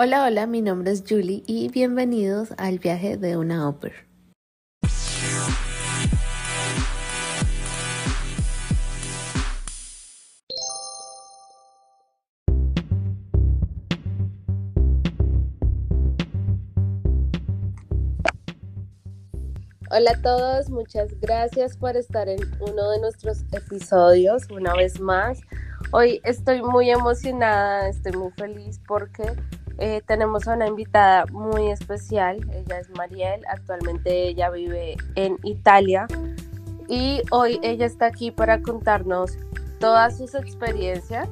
Hola, hola, mi nombre es Julie y bienvenidos al viaje de una ópera. Hola a todos, muchas gracias por estar en uno de nuestros episodios una vez más. Hoy estoy muy emocionada, estoy muy feliz porque eh, tenemos a una invitada muy especial, ella es Mariel, actualmente ella vive en Italia y hoy ella está aquí para contarnos todas sus experiencias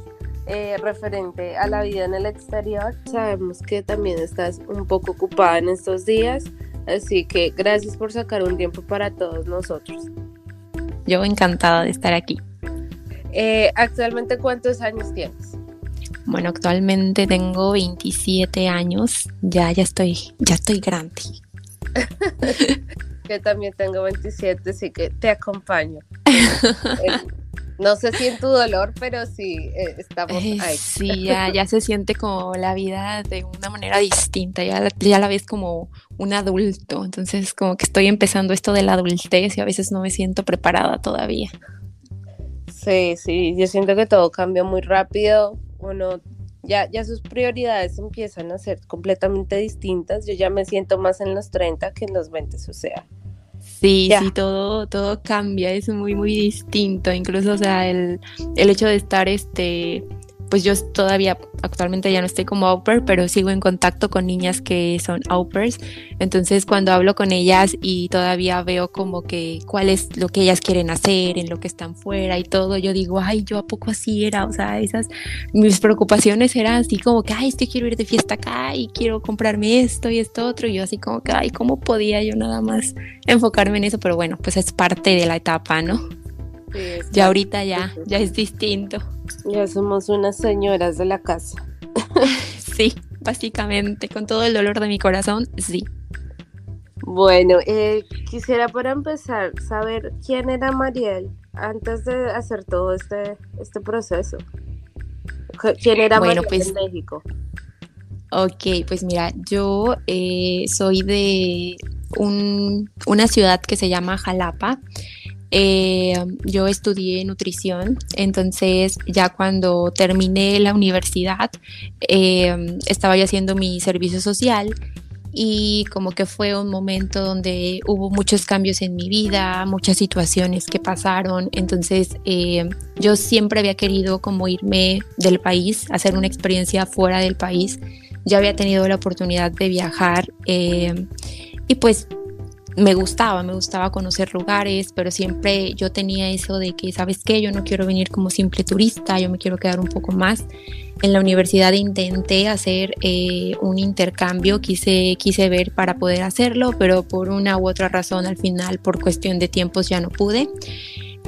eh, referente a la vida en el exterior. Sabemos que también estás un poco ocupada en estos días, así que gracias por sacar un tiempo para todos nosotros. Yo encantada de estar aquí. Eh, actualmente, ¿cuántos años tienes? Bueno, actualmente tengo 27 años, ya, ya estoy, ya estoy grande. Yo también tengo 27, así que te acompaño. No sé si en tu dolor, pero sí eh, estamos Eh, ahí. Sí, ya, ya se siente como la vida de una manera distinta, ya, la- ya la ves como un adulto, entonces como que estoy empezando esto de la adultez y a veces no me siento preparada todavía. Sí, sí, yo siento que todo cambia muy rápido. Uno ya, ya sus prioridades empiezan a ser completamente distintas. Yo ya me siento más en los 30 que en los 20, o sea. Sí, Ya. sí, todo, todo cambia, es muy, muy distinto. Incluso, o sea, el, el hecho de estar, este, pues yo todavía, actualmente ya no estoy como au pero sigo en contacto con niñas que son au. Entonces, cuando hablo con ellas y todavía veo como que cuál es lo que ellas quieren hacer, en lo que están fuera y todo, yo digo, ay, yo a poco así era, o sea, esas, mis preocupaciones eran así como que, ay, es que quiero ir de fiesta acá y quiero comprarme esto y esto otro, y yo así como que, ay, ¿cómo podía yo nada más enfocarme en eso? Pero bueno, pues es parte de la etapa, ¿no? Sí, Ya ahorita ya, ya es distinto. ya somos unas señoras de la casa. Sí, básicamente, con todo el dolor de mi corazón, sí. Bueno, eh, quisiera para empezar saber quién era Mariel antes de hacer todo este, este proceso. ¿Quién era Bueno, Mariel pues- en México? Ok, pues mira, yo eh, soy de un- una ciudad que se llama Jalapa. Eh, yo estudié nutrición, entonces ya cuando terminé la universidad eh, estaba yo haciendo mi servicio social y como que fue un momento donde hubo muchos cambios en mi vida, muchas situaciones que pasaron, entonces eh, yo siempre había querido como irme del país, hacer una experiencia fuera del país. Ya había tenido la oportunidad de viajar eh, y pues me gustaba, me gustaba conocer lugares, pero siempre yo tenía eso de que, ¿sabes qué? Yo no quiero venir como simple turista, yo me quiero quedar un poco más. En la universidad intenté hacer eh, un intercambio, quise, quise ver para poder hacerlo, pero por una u otra razón al final, por cuestión de tiempos, ya no pude.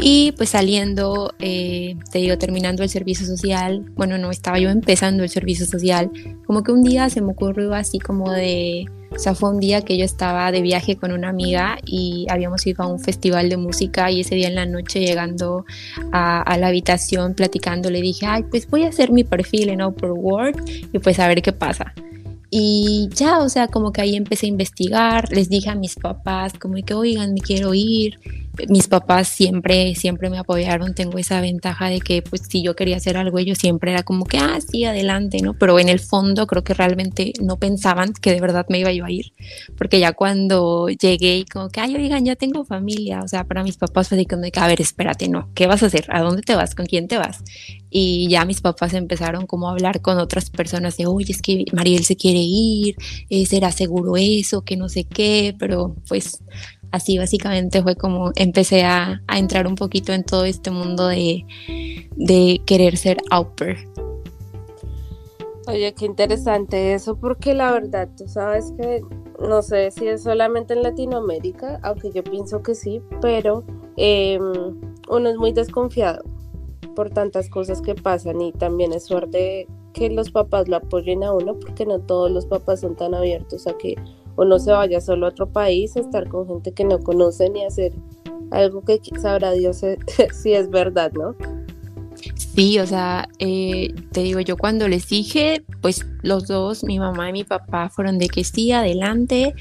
Y pues saliendo, eh, te digo, terminando el servicio social, bueno, no estaba yo empezando el servicio social, como que un día se me ocurrió así como de, o sea, fue un día que yo estaba de viaje con una amiga y habíamos ido a un festival de música y ese día en la noche llegando a, la habitación platicando le dije, ay, pues voy a hacer mi perfil en Upper World y pues a ver qué pasa. Y ya, o sea, como que ahí empecé a investigar, les dije a mis papás como que, oigan, me quiero ir. Mis papás siempre, siempre me apoyaron, tengo esa ventaja de que pues si yo quería hacer algo, ellos siempre era como que, ah, sí, adelante, ¿no? Pero en el fondo creo que realmente no pensaban que de verdad me iba yo a ir, porque ya cuando llegué y como que, ay, oigan, ya tengo familia, o sea, para mis papás fue de como que, a ver, espérate, no, ¿qué vas a hacer? ¿A dónde te vas? ¿Con quién te vas? Y ya mis papás empezaron como a hablar con otras personas de, oye, es que Mariel se quiere ir, eh, ¿será seguro eso? Que no sé qué, pero pues así básicamente fue como empecé a, a entrar un poquito en todo este mundo de, de querer ser au. Oye, qué interesante eso, porque la verdad, tú sabes que no sé si es solamente en Latinoamérica, aunque yo pienso que sí, pero eh, uno es muy desconfiado por tantas cosas que pasan y también es suerte que los papás lo apoyen a uno, porque no todos los papás son tan abiertos a que uno se vaya solo a otro país, a estar con gente que no conoce ni hacer algo que sabrá Dios si es verdad, ¿no? Sí, o sea, eh, te digo, yo cuando les dije, pues los dos, mi mamá y mi papá, fueron de que sí, adelante.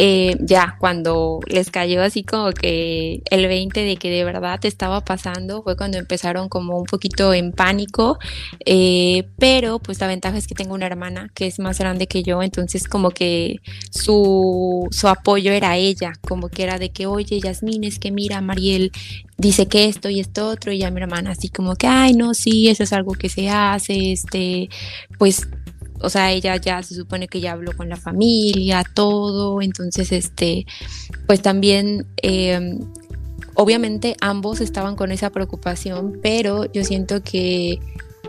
Eh, ya cuando les cayó así como que el 20 de que de verdad estaba pasando fue cuando empezaron como un poquito en pánico, eh, pero pues la ventaja es que tengo una hermana que es más grande que yo, entonces como que su, su apoyo era ella, como que era de que, oye, Yasmín, es que mira, Mariel dice que esto y esto otro, y ya mi hermana así como que, ay, no, sí, eso es algo que se hace, este, pues o sea, ella ya se supone que ya habló con la familia, todo, entonces, este, pues también, em, obviamente ambos estaban con esa preocupación, pero yo siento que,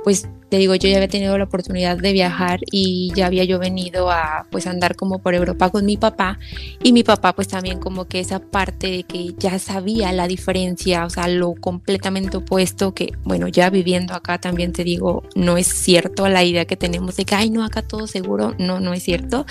pues te digo, yo ya había tenido la oportunidad de viajar y ya había yo venido a pues andar como por Europa con mi papá. Y mi papá pues también como que esa parte de que ya sabía la diferencia, o sea, lo completamente opuesto que bueno, ya viviendo acá también te digo, no es cierto la idea que tenemos de que, ay, no, acá todo seguro, no, no es cierto,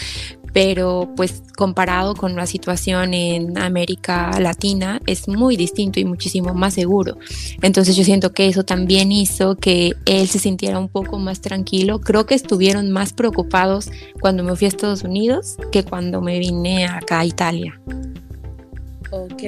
pero pues comparado con la situación en América Latina es muy distinto y muchísimo más seguro. Entonces yo siento que eso también hizo que él se sintiera un poco más tranquilo. Creo que estuvieron más preocupados cuando me fui a Estados Unidos que cuando me vine acá a Italia. Ok,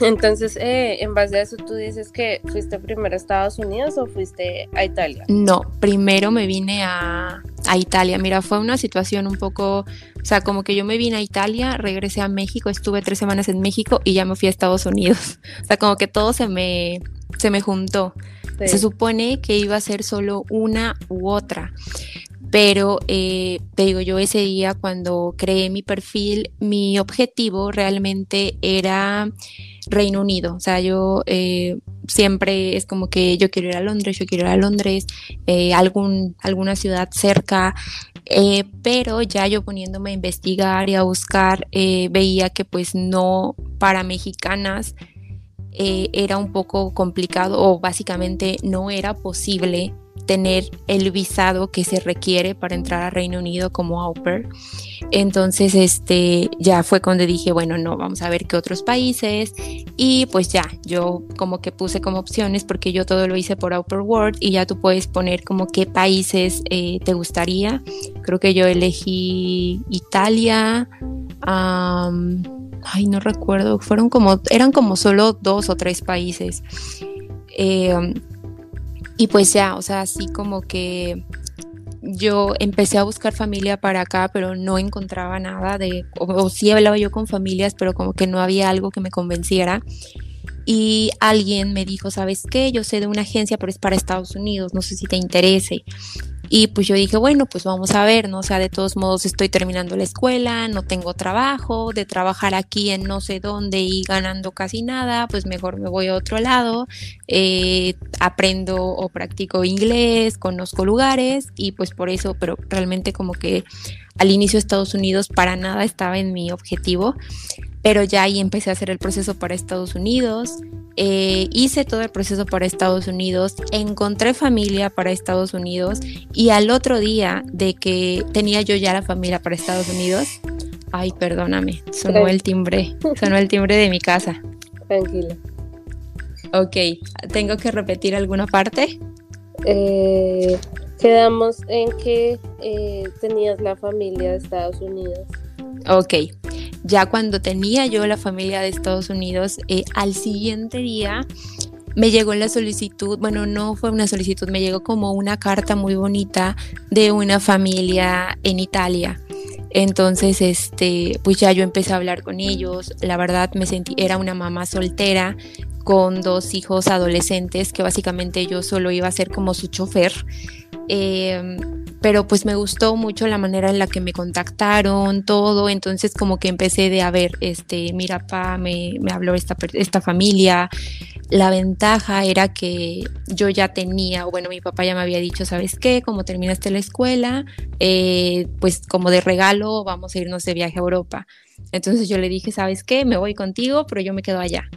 entonces eh, en base a eso tú dices que fuiste primero a Estados Unidos o fuiste a Italia. No, primero me vine a, a Italia. Mira, fue una situación un poco, o sea, como que yo me vine a Italia, regresé a México, estuve tres semanas en México y ya me fui a Estados Unidos. O sea, como que todo se me, se me juntó. Se supone que iba a ser solo una u otra. Pero eh, te digo, yo ese día cuando creé mi perfil, mi objetivo realmente era Reino Unido. O sea, yo eh, siempre es como que yo quiero ir a Londres, yo quiero ir a Londres, eh, algún, alguna ciudad cerca. pero ya yo poniéndome a investigar y a buscar, veía que pues no para mexicanas era un poco complicado o básicamente no era posible tener el visado que se requiere para entrar a Reino Unido como au pair. Entonces, este, ya fue cuando dije, bueno, no, vamos a ver qué otros países. Y pues ya, yo como que puse como opciones porque yo todo lo hice por Au Pair World y ya tú puedes poner como qué países eh, te gustaría. Creo que yo elegí Italia. ay, no recuerdo, fueron como, eran como solo dos o tres países. Eh, y pues ya, o sea, así como que yo empecé a buscar familia para acá, pero no encontraba nada de, o, sí hablaba yo con familias, pero como que no había algo que me convenciera. Y alguien me dijo, ¿sabes qué? Yo sé de una agencia, pero es para Estados Unidos, no sé si te interese. Y pues yo dije, bueno, pues vamos a ver, ¿no? O sea, de todos modos estoy terminando la escuela, no tengo trabajo, de trabajar aquí en no sé dónde y ganando casi nada, pues mejor me voy a otro lado, eh, aprendo o practico inglés, conozco lugares y pues por eso, pero realmente como que al inicio Estados Unidos para nada estaba en mi objetivo, pero ya ahí empecé a hacer el proceso para Estados Unidos, eh, hice todo el proceso para Estados Unidos, encontré familia para Estados Unidos y al otro día de que tenía yo ya la familia para Estados Unidos, ay, perdóname, sonó el timbre, sonó el timbre de mi casa. Tranquila. Ok, ¿tengo que repetir alguna parte? Eh, quedamos en que eh, tenías la familia de Estados Unidos. Ok, ya cuando tenía yo la familia de Estados Unidos, eh, al siguiente día me llegó la solicitud, bueno, no fue una solicitud, me llegó como una carta muy bonita de una familia en Italia. Entonces, este, pues ya yo empecé a hablar con ellos. La verdad me sentí, era una mamá soltera con dos hijos adolescentes que básicamente yo solo iba a ser como su chofer. Eh, pero pues me gustó mucho la manera en la que me contactaron, todo, entonces como que empecé de, a ver, este, mira, pa, me, me habló esta, esta familia, la ventaja era que yo ya tenía, o bueno, mi papá ya me había dicho, ¿sabes qué? Como terminaste la escuela, eh, pues como de regalo vamos a irnos de viaje a Europa. Entonces yo le dije, ¿sabes qué? Me voy contigo, pero yo me quedo allá.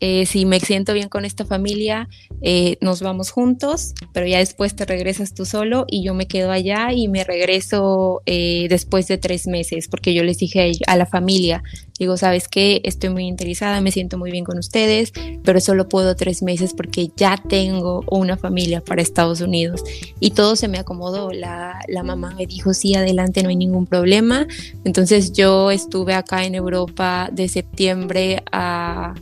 Eh, si me siento bien con esta familia, eh, nos vamos juntos, pero ya después te regresas tú solo y yo me quedo allá y me regreso eh, después de tres meses, porque yo les dije a la familia, digo, sabes qué, estoy muy interesada, me siento muy bien con ustedes, pero solo puedo tres meses porque ya tengo una familia para Estados Unidos. Y todo se me acomodó, la, la mamá me dijo, sí, adelante, no hay ningún problema. Entonces yo estuve acá en Europa de septiembre a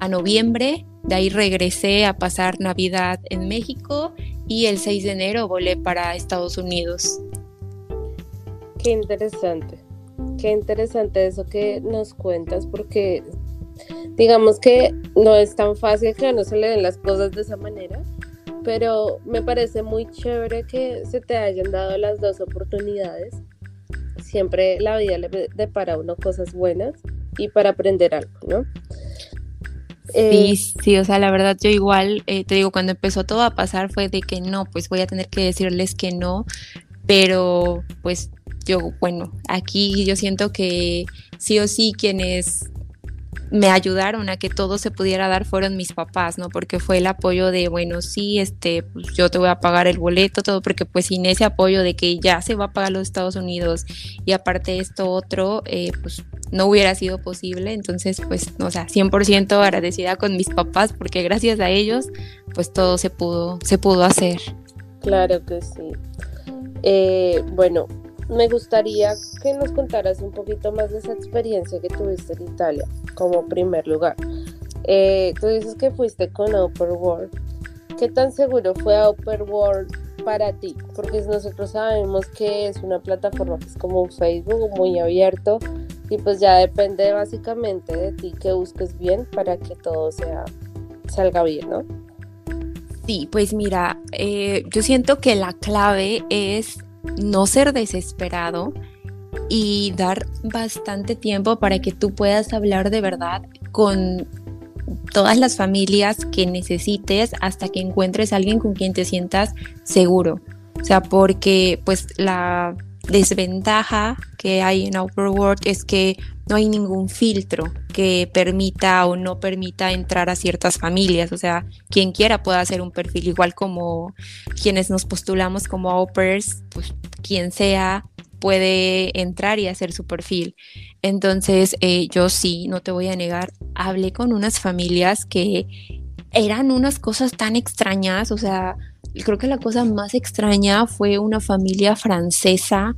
a noviembre, de ahí regresé a pasar Navidad en México y el 6 de enero volé para Estados Unidos. Qué interesante, qué interesante eso que nos cuentas porque digamos que no es tan fácil que no se le den las cosas de esa manera, pero me parece muy chévere que se te hayan dado las dos oportunidades. Siempre la vida le depara a uno cosas buenas y para aprender algo, ¿no? Sí, eh, sí, o sea, la verdad yo igual, eh, te digo, cuando empezó todo a pasar fue de que no, pues voy a tener que decirles que no, pero pues yo, bueno, aquí yo siento que sí o sí quienes me ayudaron a que todo se pudiera dar fueron mis papás, ¿no? Porque fue el apoyo de, bueno, sí, este, pues yo te voy a pagar el boleto, todo, porque pues sin ese apoyo de que ya se va a pagar los Estados Unidos y aparte esto otro, eh, pues no hubiera sido posible. Entonces, pues, o sea, 100% agradecida con mis papás porque gracias a ellos, pues todo se pudo, se pudo hacer. Claro que sí. Eh, bueno, me gustaría que nos contaras un poquito más de esa experiencia que tuviste en Italia como primer lugar. Eh, tú dices que fuiste con Upper World. ¿Qué tan seguro fue Upper World para ti? Porque nosotros sabemos que es una plataforma que es como Facebook muy abierto y pues ya depende básicamente de ti que busques bien para que todo sea salga bien, ¿no? Sí, pues mira, eh, yo siento que la clave es no ser desesperado y dar bastante tiempo para que tú puedas hablar de verdad con todas las familias que necesites hasta que encuentres a alguien con quien te sientas seguro. O sea, porque pues la desventaja que hay en Outer World es que no hay ningún filtro que permita o no permita entrar a ciertas familias. O sea, quien quiera puede hacer un perfil, igual como quienes nos postulamos como au pues quien sea puede entrar y hacer su perfil. Entonces, eh, yo sí, no te voy a negar, hablé con unas familias que eran unas cosas tan extrañas, o sea, creo que la cosa más extraña fue una familia francesa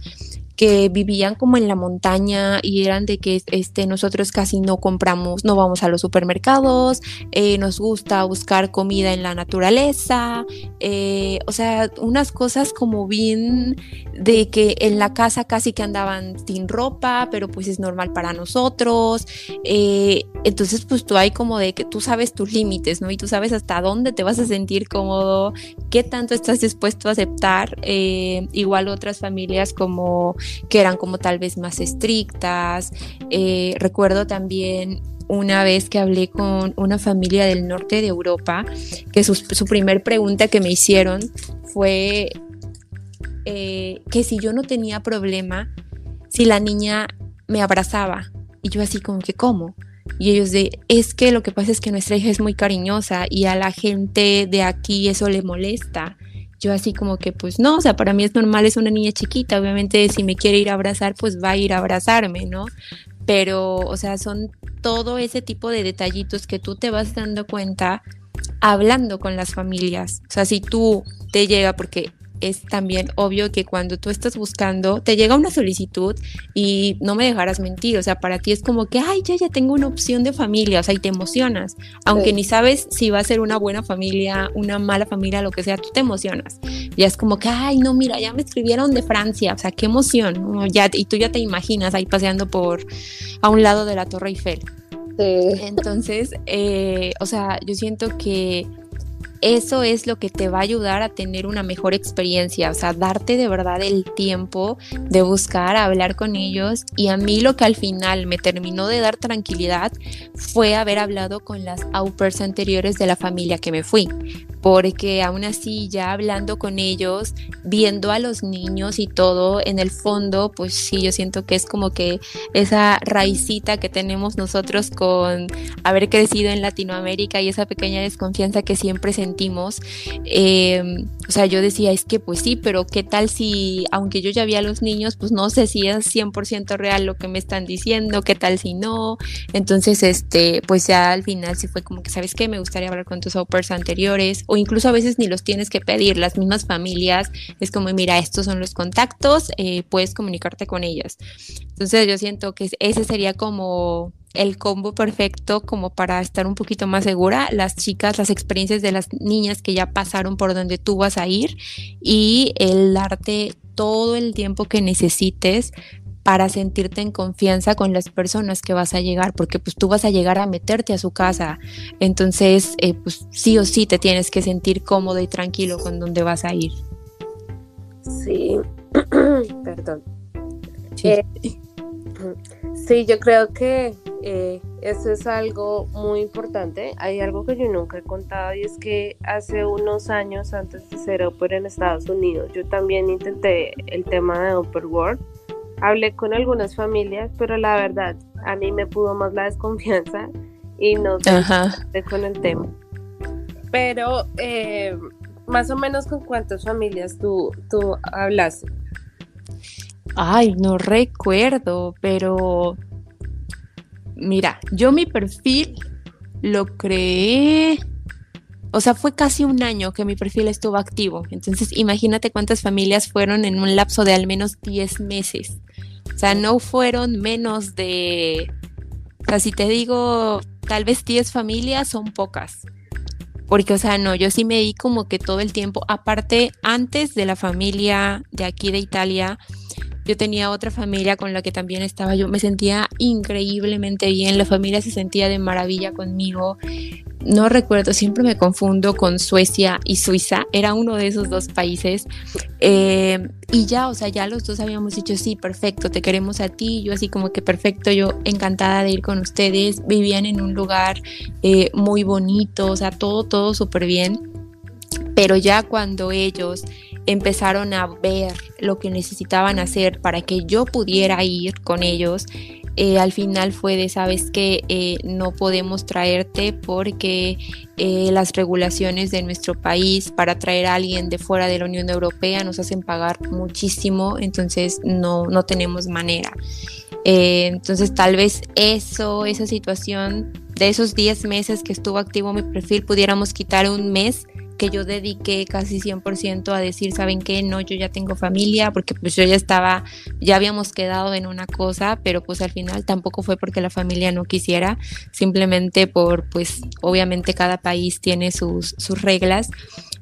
que vivían como en la montaña y eran de que este, nosotros casi no compramos, no vamos a los supermercados, eh, nos gusta buscar comida en la naturaleza, eh, o sea, unas cosas como bien de que en la casa casi que andaban sin ropa, pero pues es normal para nosotros. Eh, entonces, pues tú hay como de que tú sabes tus límites, ¿no? Y tú sabes hasta dónde te vas a sentir cómodo, qué tanto estás dispuesto a aceptar. igual otras familias como que eran como tal vez más estrictas. Eh, recuerdo también una vez que hablé con una familia del norte de Europa, que su, primer pregunta que me hicieron fue eh, que si yo no tenía problema, si la niña me abrazaba. Y yo así como que, ¿cómo? Y ellos de, es que lo que pasa es que nuestra hija es muy cariñosa y a la gente de aquí eso le molesta yo así como que pues no, o sea, para mí es normal, es una niña chiquita, obviamente si me quiere ir a abrazar, pues va a ir a abrazarme, ¿no? Pero, o sea, son todo ese tipo de detallitos que tú te vas dando cuenta hablando con las familias. O sea, si tú te llega, porque es también obvio que cuando tú estás buscando, te llega una solicitud y no me dejarás mentir, o sea, para ti es como que, ay, ya, ya tengo una opción de familia, o sea, y te emocionas, aunque ni sabes si va a ser una buena familia, una mala familia, lo que sea, tú te emocionas. Ya es como que, ay, no, mira, ya me escribieron de Francia, o sea, qué emoción, ya, y tú ya te imaginas ahí paseando por a un lado de la Torre Eiffel. Entonces, eh, o sea, yo siento que eso es lo que te va a ayudar a tener una mejor experiencia, o sea, darte de verdad el tiempo de buscar, hablar con ellos. Y a mí lo que al final me terminó de dar tranquilidad fue haber hablado con las au pairs anteriores de la familia que me fui, porque aún así ya hablando con ellos, viendo a los niños y todo, en el fondo, pues sí, yo siento que es como que esa raicita que tenemos nosotros con haber crecido en Latinoamérica y esa pequeña desconfianza que siempre sentimos. Em, o sea, yo decía, es que pues sí, pero ¿qué tal si, aunque yo ya vi a los niños, pues no sé si es 100% real lo que me están diciendo, qué tal si no? Entonces, este, pues ya al final sí fue como que, ¿sabes qué? Me gustaría hablar con tus au anteriores o incluso a veces ni los tienes que pedir, las mismas familias, es como, mira, estos son los contactos, eh, puedes comunicarte con ellas. Entonces yo siento que ese sería como el combo perfecto como para estar un poquito más segura, las chicas, las experiencias de las niñas que ya pasaron por donde tú vas a ir y el darte todo el tiempo que necesites para sentirte en confianza con las personas que vas a llegar, porque pues tú vas a llegar a meterte a su casa, entonces eh, pues sí o sí te tienes que sentir cómodo y tranquilo con donde vas a ir. Sí, perdón. Sí. Eh, sí, yo creo que eh, eso es algo muy importante. Hay algo que yo nunca he contado y es que hace unos años antes de ser Oper en Estados Unidos, yo también intenté el tema de Upper World. Hablé con algunas familias, pero la verdad, a mí me pudo más la desconfianza y no sé con el tema. Pero eh, más o menos con cuántas familias tú, tú hablaste. Ay, no recuerdo, pero Mira, yo mi perfil lo creé, o sea, fue casi un año que mi perfil estuvo activo. Entonces, imagínate cuántas familias fueron en un lapso de al menos 10 meses. O sea, no fueron menos de, o sea, si te digo tal vez 10 familias, son pocas. Porque, o sea, no, yo sí me di como que todo el tiempo, aparte, antes de la familia de aquí de Italia, yo tenía otra familia con la que también estaba yo, me sentía increíblemente bien, la familia se sentía de maravilla conmigo. No recuerdo, siempre me confundo con Suecia y Suiza, era uno de esos dos países. Eh, y ya, o sea, ya los dos habíamos dicho, sí, perfecto, te queremos a ti, yo así como que perfecto, yo encantada de ir con ustedes, vivían en un lugar eh, muy bonito, o sea, todo, todo súper bien. Pero ya cuando ellos empezaron a ver lo que necesitaban hacer para que yo pudiera ir con ellos. Eh, al final fue de, sabes que eh, no podemos traerte porque eh, las regulaciones de nuestro país para traer a alguien de fuera de la Unión Europea nos hacen pagar muchísimo, entonces no, no tenemos manera. entonces tal vez eso, esa situación de esos 10 meses que estuvo activo mi perfil, pudiéramos quitar un mes que yo dediqué casi 100% a decir, ¿saben qué? No, yo ya tengo familia, porque pues yo ya estaba, ya habíamos quedado en una cosa, pero pues al final tampoco fue porque la familia no quisiera, simplemente por, pues obviamente cada país tiene sus, sus reglas.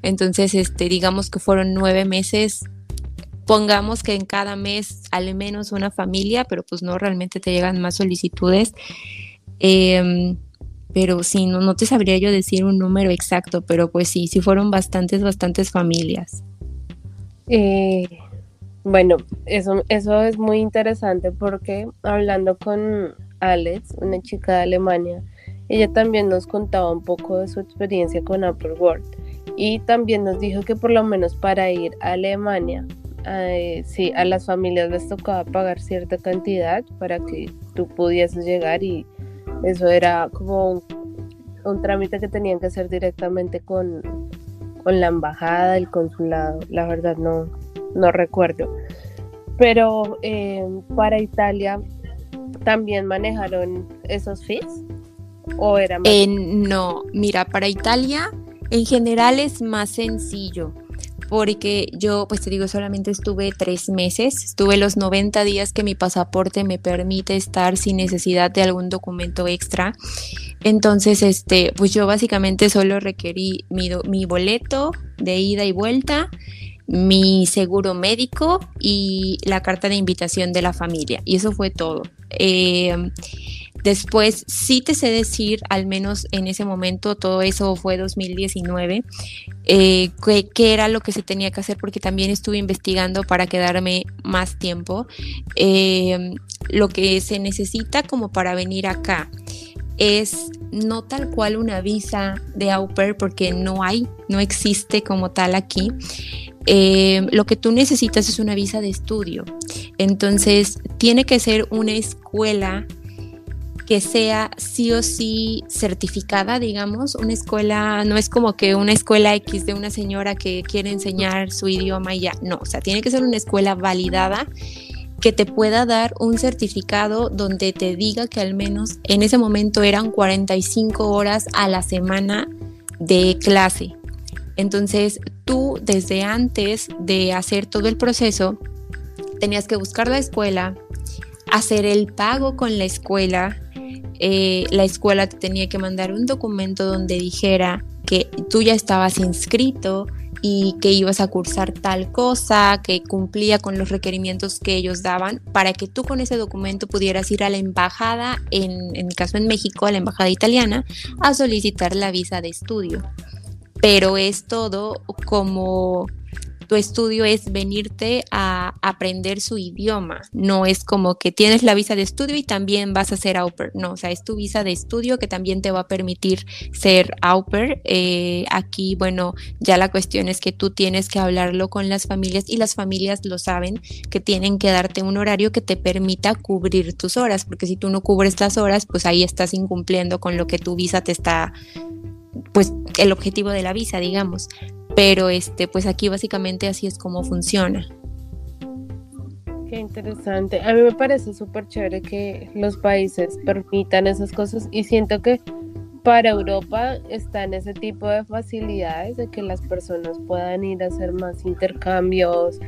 Entonces, este, digamos que fueron nueve meses pongamos que en cada mes al menos una familia, pero pues no realmente te llegan más solicitudes. Eh, pero sí, no, no te sabría yo decir un número exacto, pero pues sí, sí fueron bastantes, bastantes familias. Eh, bueno, eso, eso es muy interesante porque hablando con Alex, una chica de Alemania, ella también nos contaba un poco de su experiencia con Upper World y también nos dijo que por lo menos para ir a Alemania, eh, sí, a las familias les tocaba pagar cierta cantidad para que tú pudieses llegar y eso era como un, trámite que tenían que hacer directamente con, con, la embajada, el consulado. La verdad no, no recuerdo. Pero eh, para Italia también manejaron esos fees o era más... no, mira, para Italia en general es más sencillo porque yo, pues te digo, solamente estuve tres meses, estuve los 90 días que mi pasaporte me permite estar sin necesidad de algún documento extra. Entonces, este, pues yo básicamente solo requerí mi, mi boleto de ida y vuelta, mi seguro médico y la carta de invitación de la familia. Y eso fue todo. Eh, Después, sí te sé decir, al menos en ese momento, todo eso fue 2019, eh, qué, era lo que se tenía que hacer, porque también estuve investigando para quedarme más tiempo. Eh, lo que se necesita como para venir acá es no tal cual una visa de au pair, porque no hay, no existe como tal aquí. Eh, lo que tú necesitas es una visa de estudio. Entonces, tiene que ser una escuela que sea sí o sí certificada, digamos, una escuela, no es como que una escuela X de una señora que quiere enseñar su idioma y ya, no, o sea, tiene que ser una escuela validada que te pueda dar un certificado donde te diga que al menos en ese momento eran 45 horas a la semana de clase. Entonces tú desde antes de hacer todo el proceso tenías que buscar la escuela, hacer el pago con la escuela, eh, la escuela te tenía que mandar un documento donde dijera que tú ya estabas inscrito y que ibas a cursar tal cosa, que cumplía con los requerimientos que ellos daban, para que tú con ese documento pudieras ir a la embajada, en, en mi caso en México, a la embajada italiana, a solicitar la visa de estudio. Pero es todo como tu estudio es venirte a aprender su idioma. No es como que tienes la visa de estudio y también vas a ser au pair. No, o sea, es tu visa de estudio que también te va a permitir ser au pair. Eh, aquí, bueno, ya la cuestión es que tú tienes que hablarlo con las familias y las familias lo saben que tienen que darte un horario que te permita cubrir tus horas, porque si tú no cubres las horas, pues ahí estás incumpliendo con lo que tu visa te está pues el objetivo de la visa, digamos. Pero este, pues aquí básicamente así es como funciona. Qué interesante. A mí me parece súper chévere que los países permitan esas cosas y siento que para Europa están ese tipo de facilidades de que las personas puedan ir a hacer más intercambios,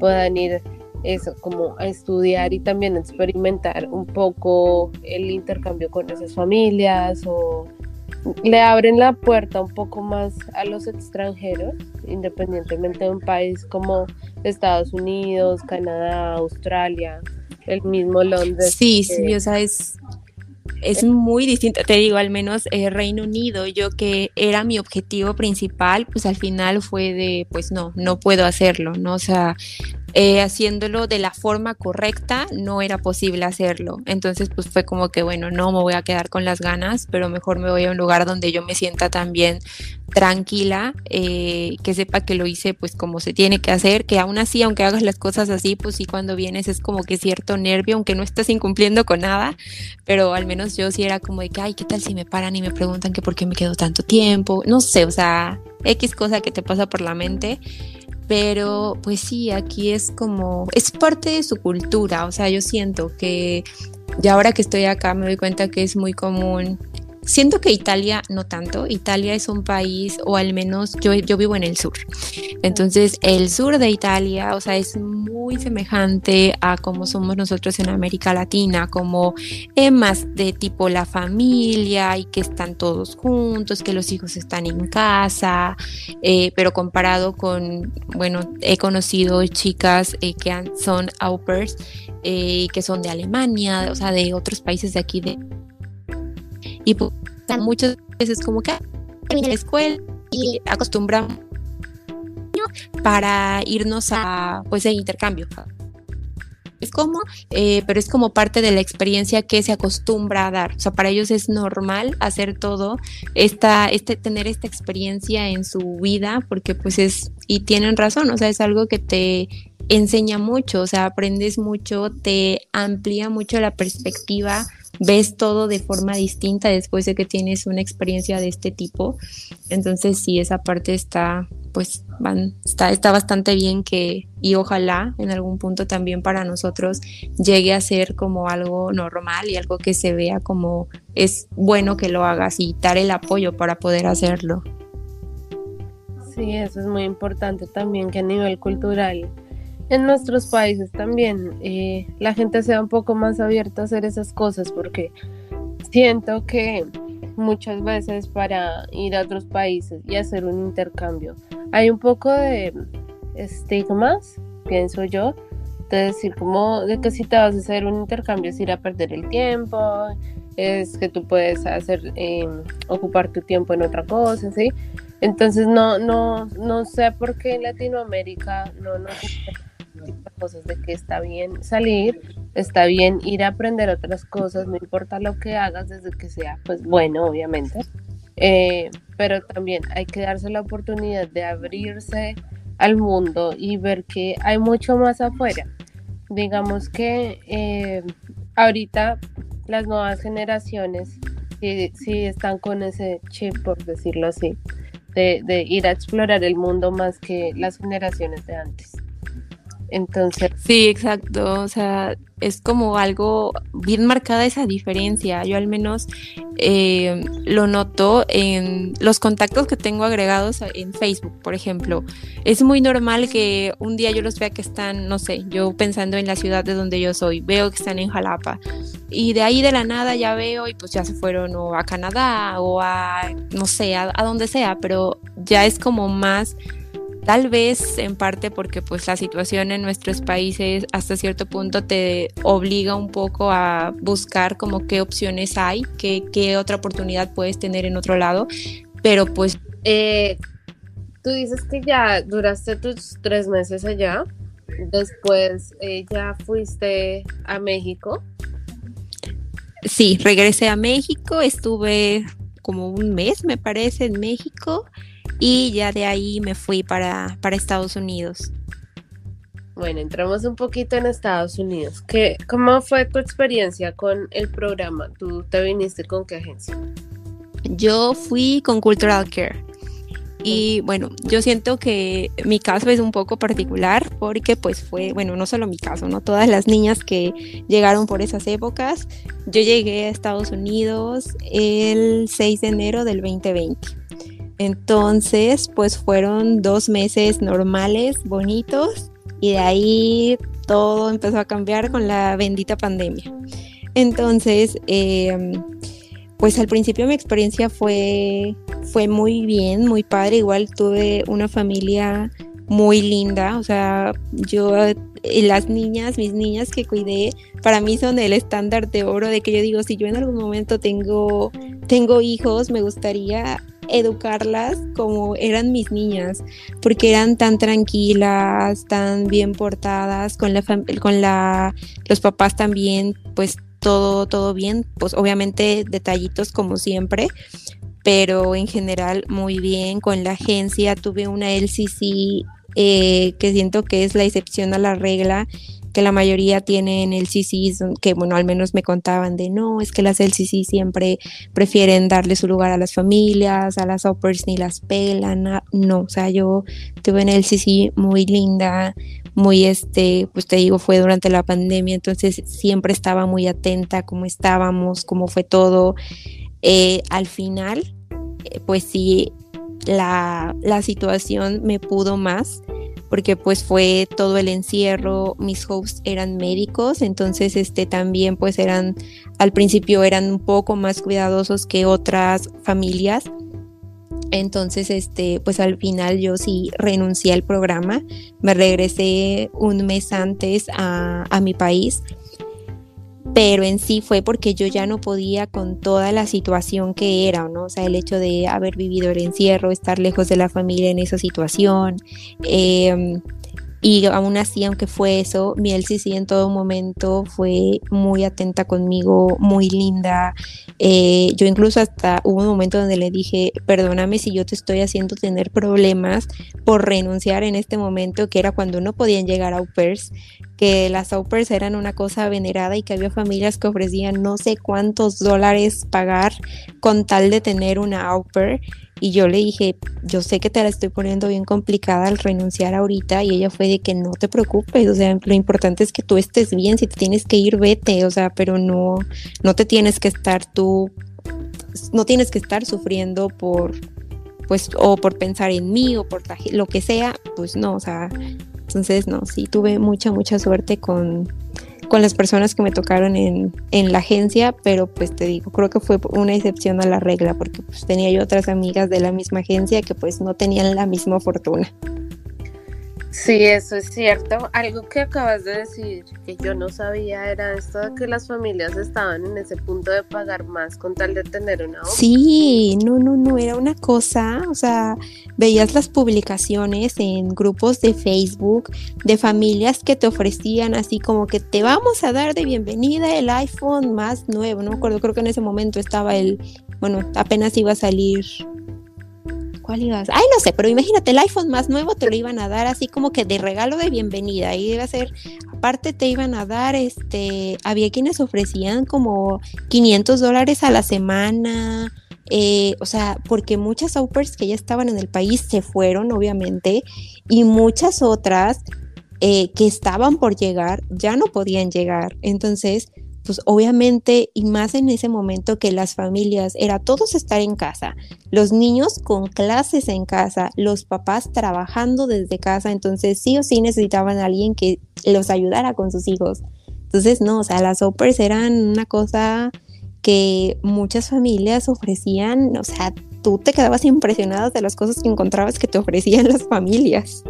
puedan ir eso, como a estudiar y también experimentar un poco el intercambio con esas familias o le abren la puerta un poco más a los extranjeros, independientemente de un país como Estados Unidos, Canadá, Australia, el mismo Londres. Sí, sí, o sea, es, es muy distinto, te digo, al menos eh, Reino Unido, yo que era mi objetivo principal, pues al final fue de, pues no, no puedo hacerlo, ¿no? O sea, eh, haciéndolo de la forma correcta no era posible hacerlo. Entonces pues fue como que bueno, no me voy a quedar con las ganas, pero mejor me voy a un lugar donde yo me sienta también tranquila, eh, que sepa que lo hice pues como se tiene que hacer, que aún así, aunque hagas las cosas así, pues sí cuando vienes es como que cierto nervio, aunque no estás incumpliendo con nada, pero al menos yo sí era como de que, ay, ¿qué tal si me paran y me preguntan que por qué me quedo tanto tiempo? No sé, o sea, X cosa que te pasa por la mente pero pues sí, aquí es como, es parte de su cultura, o sea, yo siento que ya ahora que estoy acá me doy cuenta que es muy común Siento que Italia no tanto. Italia es un país, o al menos yo, yo vivo en el sur. Entonces, el sur de Italia, o sea, es muy semejante a como somos nosotros en América Latina, como es más de tipo la familia y que están todos juntos, que los hijos están en casa, eh, pero comparado con, bueno, he conocido chicas eh, que son au pairs, eh, que son de Alemania, o sea, de otros países de aquí de y pues, muchas veces como que termina la escuela y acostumbramos para irnos a pues de intercambio es como, eh, pero es como parte de la experiencia que se acostumbra a dar. O sea, para ellos es normal hacer todo, esta, este, tener esta experiencia en su vida, porque pues es, y tienen razón, o sea, es algo que te enseña mucho, o sea, aprendes mucho, te amplía mucho la perspectiva ves todo de forma distinta después de que tienes una experiencia de este tipo. Entonces sí, esa parte está, pues, van, está, está bastante bien que, y ojalá en algún punto también para nosotros llegue a ser como algo normal y algo que se vea como es bueno que lo hagas y dar el apoyo para poder hacerlo. Sí, eso es muy importante también que a nivel cultural en nuestros países también eh, la gente sea un poco más abierta a hacer esas cosas porque siento que muchas veces para ir a otros países y hacer un intercambio hay un poco de estigmas, pienso yo, de decir como de que si te vas a hacer un intercambio es ir a perder el tiempo, es que tú puedes hacer, em, ocupar tu tiempo en otra cosa, ¿sí? Entonces no, no, no sé por qué en Latinoamérica no nos cosas de que está bien salir, está bien ir a aprender otras cosas, no importa lo que hagas desde que sea, pues bueno, obviamente, eh, pero también hay que darse la oportunidad de abrirse al mundo y ver que hay mucho más afuera. Digamos que eh, ahorita las nuevas generaciones sí, están con ese chip, por decirlo así, de, de ir a explorar el mundo más que las generaciones de antes. Entonces. Sí, exacto. O sea, es como algo bien marcada esa diferencia. Yo al menos eh, lo noto en los contactos que tengo agregados en Facebook, por ejemplo. Es muy normal que un día yo los vea que están, no sé, yo pensando en la ciudad de donde yo soy, veo que están en Jalapa. Y de ahí de la nada ya veo y pues ya se fueron o a Canadá o a, no sé, a donde sea, pero ya es como más Tal vez en parte porque pues la situación en nuestros países hasta cierto punto te obliga un poco a buscar como qué opciones hay, qué, qué otra oportunidad puedes tener en otro lado, pero pues... Eh, tú dices que ya duraste tus tres meses allá, después eh, ya fuiste a México. Sí, regresé a México, estuve como un mes, me parece, en México y ya de ahí me fui para, para Estados Unidos. Bueno, entramos un poquito en Estados Unidos. ¿Qué, ¿Cómo fue tu experiencia con el programa? ¿Tú te viniste con qué agencia? Yo fui con Cultural Care. Y bueno, yo siento que mi caso es un poco particular porque pues fue, bueno, no solo mi caso, ¿no? Todas las niñas que llegaron por esas épocas, yo llegué a Estados Unidos el 6 de enero del 2020. Entonces, pues fueron dos meses normales, bonitos, y de ahí todo empezó a cambiar con la bendita pandemia. Entonces, em, pues al principio mi experiencia fue, fue muy bien, muy padre. Igual tuve una familia muy linda, o sea, yo las niñas, mis niñas que cuidé, para mí son el estándar de oro de que yo digo, si yo en algún momento tengo, tengo hijos, me gustaría educarlas como eran mis niñas, porque eran tan tranquilas, tan bien portadas, con la con la los papás también, pues todo todo bien, pues obviamente detallitos como siempre, pero en general muy bien con la agencia tuve una LCC eh, que siento que es la excepción a la regla que la mayoría tienen el CC, que bueno, al menos me contaban de no, es que las LCC siempre prefieren darle su lugar a las familias, a las oppers ni las pelan, no, o sea, yo tuve en el CC muy linda, muy este, pues te digo, fue durante la pandemia, entonces siempre estaba muy atenta cómo estábamos, cómo fue todo. Eh, al final, eh, pues sí, la, la situación me pudo más porque pues fue todo el encierro, mis hosts eran médicos, entonces este también pues eran al principio eran un poco más cuidadosos que otras familias. Entonces, este, pues al final yo sí renuncié al programa, me regresé un mes antes a, a mi país pero en sí fue porque yo ya no podía con toda la situación que era, ¿no? O sea, el hecho de haber vivido el encierro, estar lejos de la familia en esa situación. Eh, y aún así, aunque fue eso, mi LCC en todo momento fue muy atenta conmigo, muy linda. Eh, yo incluso hasta hubo un momento donde le dije, perdóname si yo te estoy haciendo tener problemas por renunciar en este momento, que era cuando no podían llegar a au pairs, que las au pairs eran una cosa venerada y que había familias que ofrecían no sé cuántos dólares pagar con tal de tener una au pair y yo le dije, yo sé que te la estoy poniendo bien complicada al renunciar ahorita y ella fue de que no te preocupes, o sea, lo importante es que tú estés bien, si te tienes que ir, vete, o sea, pero no, no te tienes que estar tú, no tienes que estar sufriendo por, pues, o por pensar en mí o por lo que sea, pues no, o sea, entonces no, sí, tuve mucha, mucha suerte con con las personas que me tocaron en, la agencia, pero pues te digo, creo que fue una excepción a la regla, porque pues tenía yo otras amigas de la misma agencia que pues no tenían la misma fortuna. Sí, eso es cierto. Algo que acabas de decir que yo no sabía era esto de que las familias estaban en ese punto de pagar más con tal de tener una obra. Sí, no, no, no, era una cosa, o sea, veías las publicaciones en grupos de Facebook de familias que te ofrecían así como que te vamos a dar de bienvenida el iPhone más nuevo, no me acuerdo, creo que en ese momento estaba el, bueno, apenas iba a salir ¿Cuál ibas? Ay, no sé, pero imagínate, el iPhone más nuevo te lo iban a dar así como que de regalo de bienvenida. Y iba a ser, aparte te iban a dar, este, había quienes ofrecían como 500 dólares a la semana. Eh, o sea, porque muchas uppers que ya estaban en el país se fueron, obviamente, y muchas otras eh, que estaban por llegar ya no podían llegar. Entonces, pues obviamente, y más en ese momento que las familias, era todos estar en casa, los niños con clases en casa, los papás trabajando desde casa, entonces sí o sí necesitaban alguien que los ayudara con sus hijos. Entonces, no, o sea, las OPERS eran una cosa que muchas familias ofrecían, o sea, tú te quedabas impresionada de las cosas que encontrabas que te ofrecían las familias.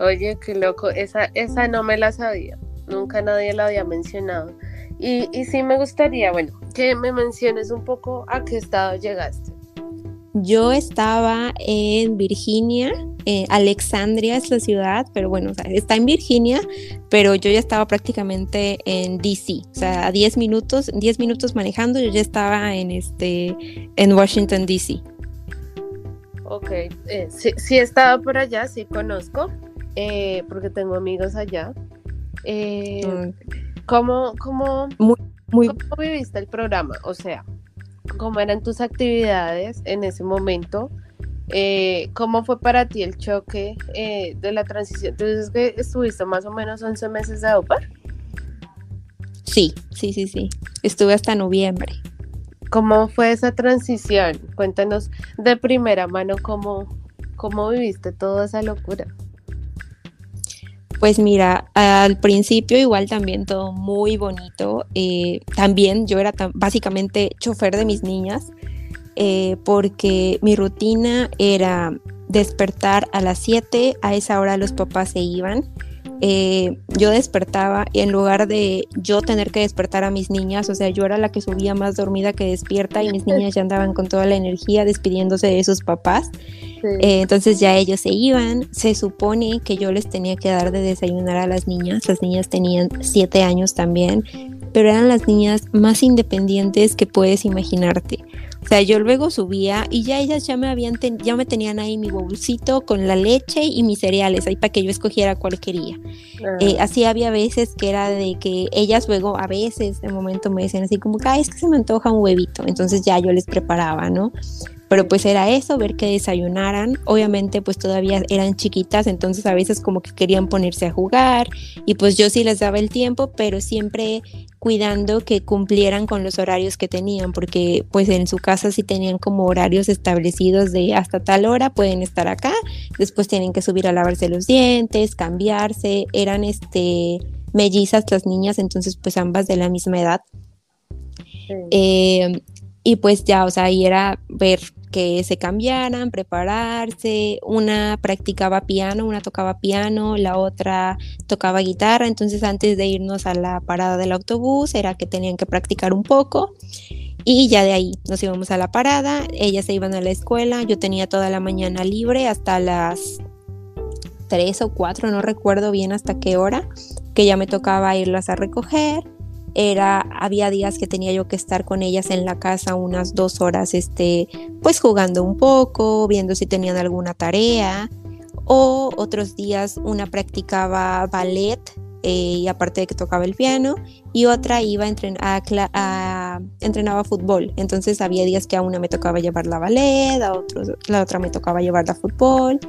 Oye, qué loco, esa, esa no me la sabía, nunca nadie la había mencionado. Y, y sí me gustaría, bueno, que me menciones un poco a qué estado llegaste. Yo estaba en Virginia, eh, Alexandria es la ciudad, pero bueno, o sea, está en Virginia, pero yo ya estaba prácticamente en DC, o sea, a 10 minutos, 10 minutos manejando, yo ya estaba en este, en Washington DC. Ok, eh, sí, sí, he estado por allá, sí conozco, eh, porque tengo amigos allá. Eh, ¿Cómo, cómo, muy, viviste el programa? O sea, ¿cómo eran tus actividades en ese momento? Eh, ¿Cómo fue para ti el choque eh, de la transición? Entonces, que estuviste más o menos 11 meses de OPA? Sí, sí, sí, sí. Estuve hasta noviembre. ¿Cómo fue esa transición? Cuéntanos de primera mano cómo, cómo viviste toda esa locura. Pues mira, al principio igual también todo muy bonito. Eh, también yo era básicamente chofer de mis niñas eh, porque mi rutina era despertar a las 7, a esa hora los papás se iban eh, yo despertaba y en lugar de yo tener que despertar a mis niñas, o sea, yo era la que subía más dormida que despierta y mis niñas ya andaban con toda la energía despidiéndose de sus papás. Eh, entonces ya ellos se iban. Se supone que yo les tenía que dar de desayunar a las niñas. Las niñas tenían siete años también, pero eran las niñas más independientes que puedes imaginarte. O sea, yo luego subía y ya ellas ya me habían ya me tenían ahí mi bolsito con la leche y mis cereales ahí para que yo escogiera cuál quería. Eh, ah. así había veces que era de que ellas luego a veces de momento me decían así como, ay, es que se me antoja un huevito. Entonces ya yo les preparaba, ¿no? Pero pues era eso, ver que desayunaran. Obviamente pues todavía eran chiquitas, entonces a veces como que querían ponerse a jugar y pues yo sí les daba el tiempo, pero siempre cuidando que cumplieran con los horarios que tenían, porque pues en su casa sí tenían como horarios establecidos de hasta tal hora pueden estar acá, después tienen que subir a lavarse los dientes, cambiarse, eran este mellizas las niñas, entonces pues ambas de la misma edad. Eh, y pues ya, o sea, ahí era ver que se cambiaran, prepararse, una practicaba piano, una tocaba piano, la otra tocaba guitarra, entonces antes de irnos a la parada del autobús era que tenían que practicar un poco y ya de ahí nos íbamos a la parada, ellas se iban a la escuela, yo tenía toda la mañana libre hasta las 3 o 4, no recuerdo bien hasta qué hora, que ya me tocaba irlas a recoger. Era, había días que tenía yo que estar con ellas en la casa unas dos horas, este, pues jugando un poco, viendo si tenían alguna tarea, o otros días una practicaba ballet eh, y aparte de que tocaba el piano, y otra iba a, a, entrenaba fútbol. Entonces había días que a una me tocaba llevar la ballet, a otros, la otra me tocaba llevar la fútbol.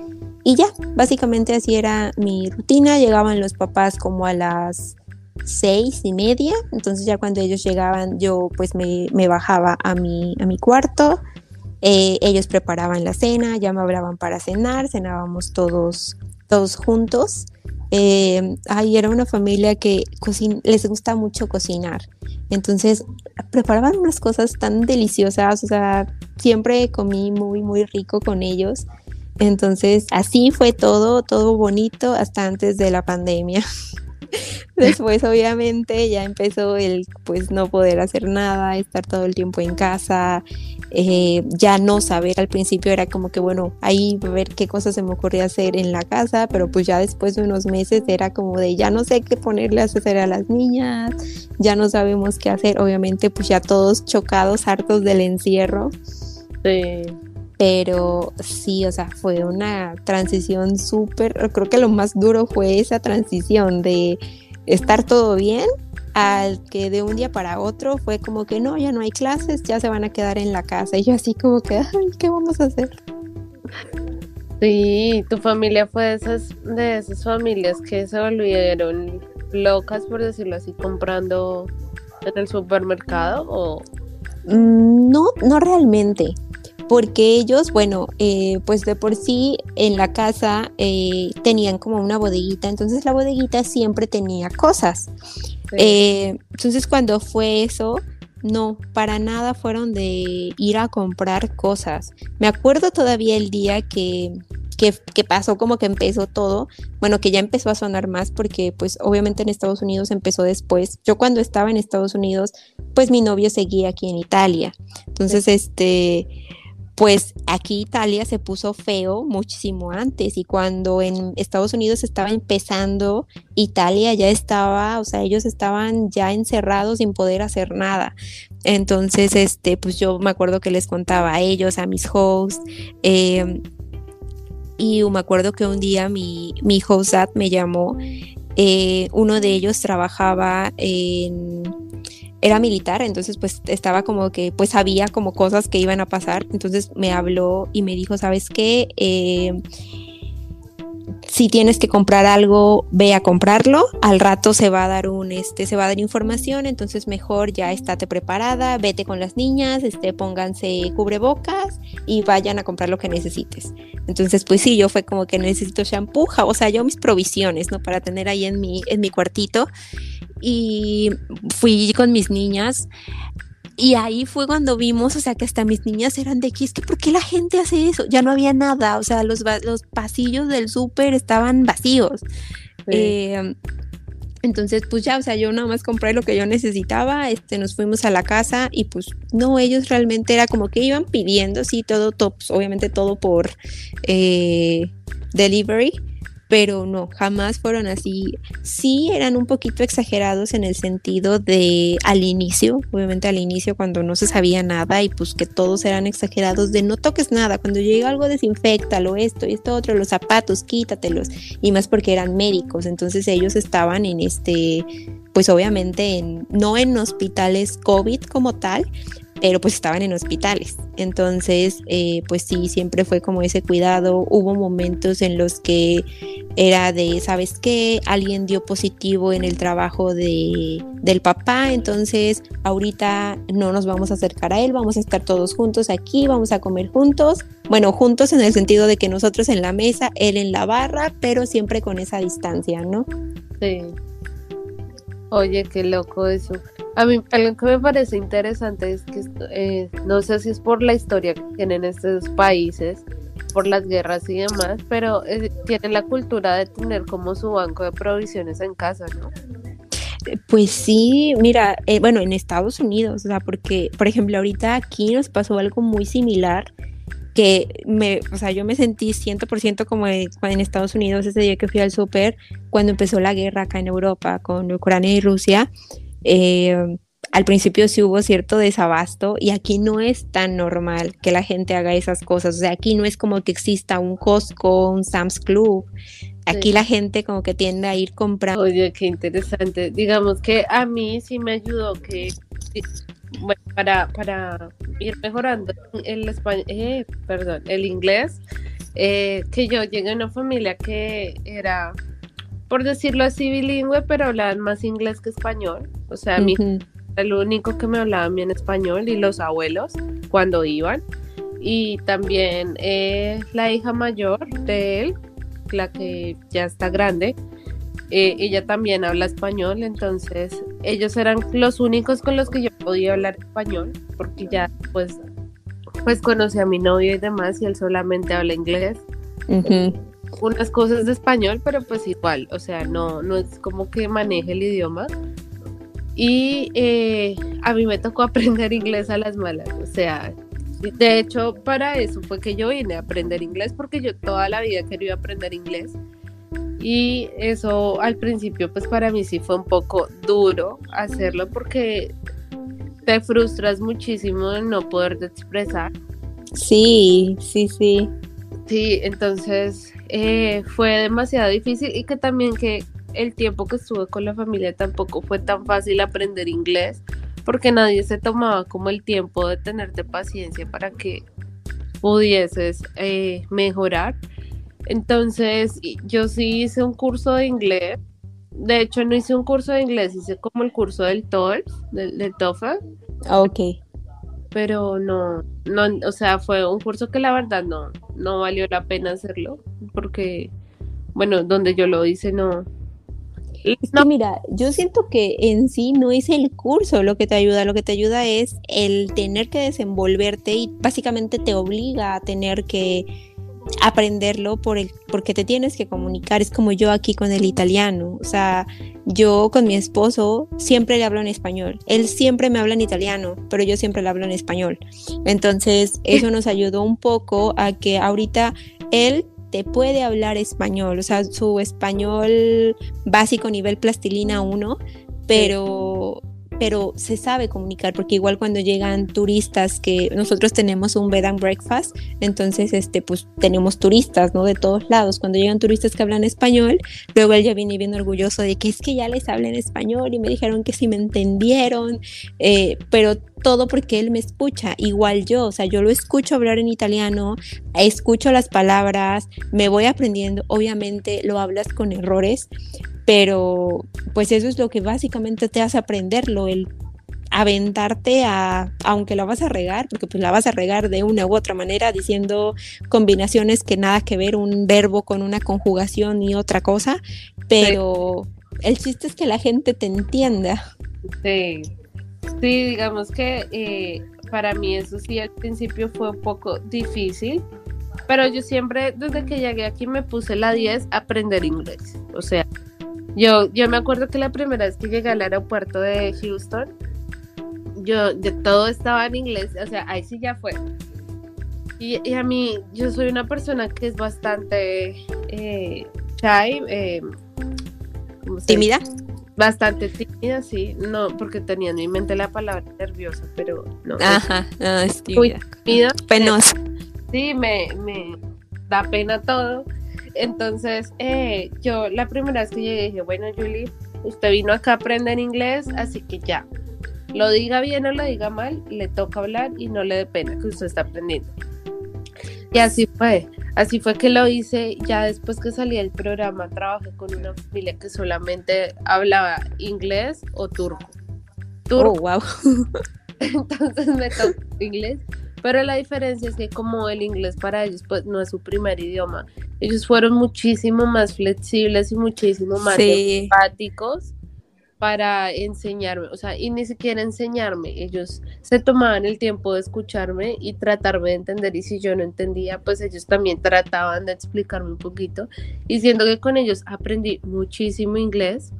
Y ya, básicamente así era mi rutina. Llegaban los papás como a las seis y media, entonces ya cuando ellos llegaban yo pues me, bajaba a mi, a mi cuarto, eh, ellos preparaban la cena, ya me hablaban para cenar, cenábamos todos, todos juntos. Eh, ahí era una familia que les gusta mucho cocinar, entonces preparaban unas cosas tan deliciosas, o sea, siempre comí muy, muy rico con ellos. Entonces, así fue todo, todo bonito hasta antes de la pandemia. Después, obviamente, ya empezó el pues no poder hacer nada, estar todo el tiempo en casa, eh, ya no saber. Al principio era como que, bueno, ahí ver qué cosas se me ocurría hacer en la casa, pero pues ya después de unos meses era como de ya no sé qué ponerle a hacer a las niñas, ya no sabemos qué hacer. Obviamente, pues ya todos chocados, hartos del encierro. Sí. Pero sí, o sea, fue una transición súper, creo que lo más duro fue esa transición de estar todo bien al que de un día para otro fue como que no, ya no hay clases, ya se van a quedar en la casa. Y yo así como que, ay, ¿qué vamos a hacer? Sí, tu familia fue de esas, de esas familias que se volvieron locas, por decirlo así, comprando en el supermercado o... Mm, no, no realmente porque ellos, bueno, eh, pues de por sí en la casa eh, tenían como una bodeguita, entonces la bodeguita siempre tenía cosas. Eh, entonces cuando fue eso, no, para nada fueron de ir a comprar cosas. Me acuerdo todavía el día que, que, que, pasó como que empezó todo, bueno, que ya empezó a sonar más porque pues obviamente en Estados Unidos empezó después. Yo cuando estaba en Estados Unidos, pues mi novio seguía aquí en Italia. Entonces, este pues aquí Italia se puso feo muchísimo antes y cuando en Estados Unidos estaba empezando, Italia ya estaba, o sea, ellos estaban ya encerrados sin poder hacer nada. Entonces, este, pues yo me acuerdo que les contaba a ellos, a mis hosts, em, y me acuerdo que un día mi, mi host me llamó, eh, uno de ellos trabajaba en era militar, entonces pues estaba como que pues sabía como cosas que iban a pasar, entonces me habló y me dijo, ¿sabes qué? Eh, si tienes que comprar algo, ve a comprarlo. Al rato se va a dar un, este, se va a dar información, entonces mejor ya estate preparada, vete con las niñas, este, pónganse cubrebocas y vayan a comprar lo que necesites. Entonces, pues sí, yo fue como que necesito shampoo, o sea, yo mis provisiones, ¿no? Para tener ahí en mi, en mi cuartito y fui con mis niñas. Y ahí fue cuando vimos, o sea, que hasta mis niñas eran de aquí, es que ¿por qué la gente hace eso? Ya no había nada, o sea, los, los pasillos del súper estaban vacíos. Em, entonces, pues ya, o sea, yo nada más compré lo que yo necesitaba, este, nos fuimos a la casa y pues no, ellos realmente era como que iban pidiendo, sí, todo, tops, obviamente todo por eh, delivery, pero no, jamás fueron así. Sí eran un poquito exagerados en el sentido de al inicio, obviamente al inicio cuando no se sabía nada y pues que todos eran exagerados de no toques nada, cuando llega algo desinfectalo, esto y esto otro, los zapatos, quítatelos, y más porque eran médicos, entonces ellos estaban en este pues obviamente en, no en hospitales COVID como tal, pero pues estaban en hospitales. Entonces, eh, pues sí, siempre fue como ese cuidado. Hubo momentos en los que era de, ¿sabes qué? Alguien dio positivo en el trabajo de, del papá, entonces ahorita no nos vamos a acercar a él, vamos a estar todos juntos aquí, vamos a comer juntos. Bueno, juntos en el sentido de que nosotros en la mesa, él en la barra, pero siempre con esa distancia, ¿no? Sí. Oye, qué loco eso. A mí algo que me parece interesante es que eh, no sé si es por la historia que tienen estos países, por las guerras y demás, pero eh, tienen la cultura de tener como su banco de provisiones en casa, ¿no? Pues sí, mira, eh, bueno, en Estados Unidos, o sea, porque, por ejemplo, ahorita aquí nos pasó algo muy similar que me, o sea, yo me sentí 100% como en Estados Unidos ese día que fui al súper, cuando empezó la guerra acá en Europa con Ucrania y Rusia, eh, al principio sí hubo cierto desabasto y aquí no es tan normal que la gente haga esas cosas. O sea, aquí no es como que exista un Costco, un Sam's Club. Aquí la gente como que tiende a ir comprando. Oye, qué interesante. Digamos que a mí sí me ayudó que bueno, para, para ir mejorando el español, eh, perdón, el inglés, eh, que yo llegué a una familia que era por decirlo así, bilingüe, pero hablaban más inglés que español. O sea, mi, el único que me hablaban bien español y los abuelos cuando iban. Y también eh, la hija mayor de él, la que ya está grande, eh, ella también habla español, entonces ellos eran los únicos con los que yo podía hablar español, porque ya pues, pues conocí a mi novio y demás y él solamente habla inglés. unas cosas de español, pero pues igual, o sea, no, no es como que maneje el idioma. Y eh, a mí me tocó aprender inglés a las malas, o sea, de hecho, para eso fue que yo vine a aprender inglés, porque yo toda la vida quería aprender inglés. Y eso al principio, pues para mí sí fue un poco duro hacerlo porque te frustras muchísimo de no poderte expresar. Sí, sí, sí. Sí, entonces eh, fue demasiado difícil y que también que el tiempo que estuve con la familia tampoco fue tan fácil aprender inglés porque nadie se tomaba como el tiempo de tenerte paciencia para que pudieses eh, mejorar. Entonces, yo sí hice un curso de inglés. De hecho, no hice un curso de inglés, hice como el curso del TOEFL, del, TOEFL. Ah, ok. Pero no, no, o sea, fue un curso que la verdad no, no valió la pena hacerlo, porque, bueno, donde yo lo hice no, no. mira, yo siento que en sí no es el curso lo que te ayuda, lo que te ayuda es el tener que desenvolverte y básicamente te obliga a tener que aprenderlo por el, porque te tienes que comunicar. Es como yo aquí con el italiano. O sea, yo con mi esposo siempre le hablo en español. Él siempre me habla en italiano, pero yo siempre le hablo en español. Entonces, eso nos ayudó un poco a que ahorita él te puede hablar español, o sea, su español básico nivel plastilina 1, pero pero se sabe comunicar porque igual cuando llegan turistas que nosotros tenemos un bed and breakfast, entonces este pues tenemos turistas, ¿no? De todos lados. Cuando llegan turistas que hablan español, luego él ya viene bien orgulloso de que es que ya les hablan español y me dijeron que sí me entendieron, eh, pero todo porque él me escucha, igual yo, o sea, yo lo escucho hablar en italiano, escucho las palabras, me voy aprendiendo, obviamente lo hablas con errores, pero pues eso es lo que básicamente te hace aprenderlo, el aventarte a, aunque la vas a regar, porque pues la vas a regar de una u otra manera, diciendo combinaciones que nada que ver un verbo con una conjugación y otra cosa, pero el chiste es que la gente te entienda. Sí, sí, digamos que eh, para mí eso sí al principio fue un poco difícil, pero yo siempre desde que llegué aquí me puse la 10 a aprender inglés, o sea, yo, yo me acuerdo que la primera vez que llegué al aeropuerto de Houston, yo de todo estaba en inglés, o sea, ahí sí ya fue. Y, a mí, yo soy una persona que es bastante eh, shy, eh, tímida. Bastante tímida, sí, no, porque tenía en mi mente la palabra nerviosa, pero no. Ajá, no, es tímida. tímida. Penosa. Sí, me, me da pena todo. Entonces, eh, yo la primera vez que llegué dije, bueno, Julie, usted vino acá a aprender inglés, así que ya, lo diga bien o lo diga mal, le toca hablar y no le dé pena que usted está aprendiendo. Y así fue, así fue que lo hice. Ya después que salí del programa, trabajé con una familia que solamente hablaba inglés o turco. turco. Oh, wow. Entonces me tocó inglés pero la diferencia es que como el inglés para ellos pues no es su primer idioma, ellos fueron muchísimo más flexibles y muchísimo más empáticos para enseñarme, o sea, y ni siquiera enseñarme, ellos se tomaban el tiempo de escucharme y tratarme de entender y si yo no entendía, pues ellos también trataban de explicarme un poquito. Y siendo que con ellos aprendí muchísimo inglés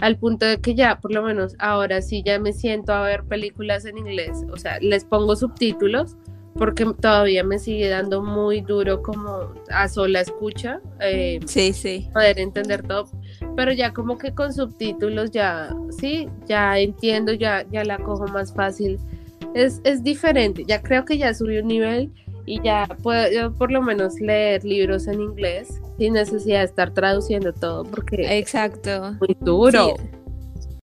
al punto de que ya, por lo menos ahora sí ya me siento a ver películas en inglés, o sea, les pongo subtítulos porque todavía me sigue dando muy duro como a sola escucha. Eh, sí, sí. Poder entender todo, pero ya como que con subtítulos ya, sí, ya entiendo, ya, ya la cojo más fácil. Es, es diferente, ya creo que ya subí un nivel y ya puedo yo por lo menos leer libros en inglés sin necesidad de estar traduciendo todo porque exacto. muy duro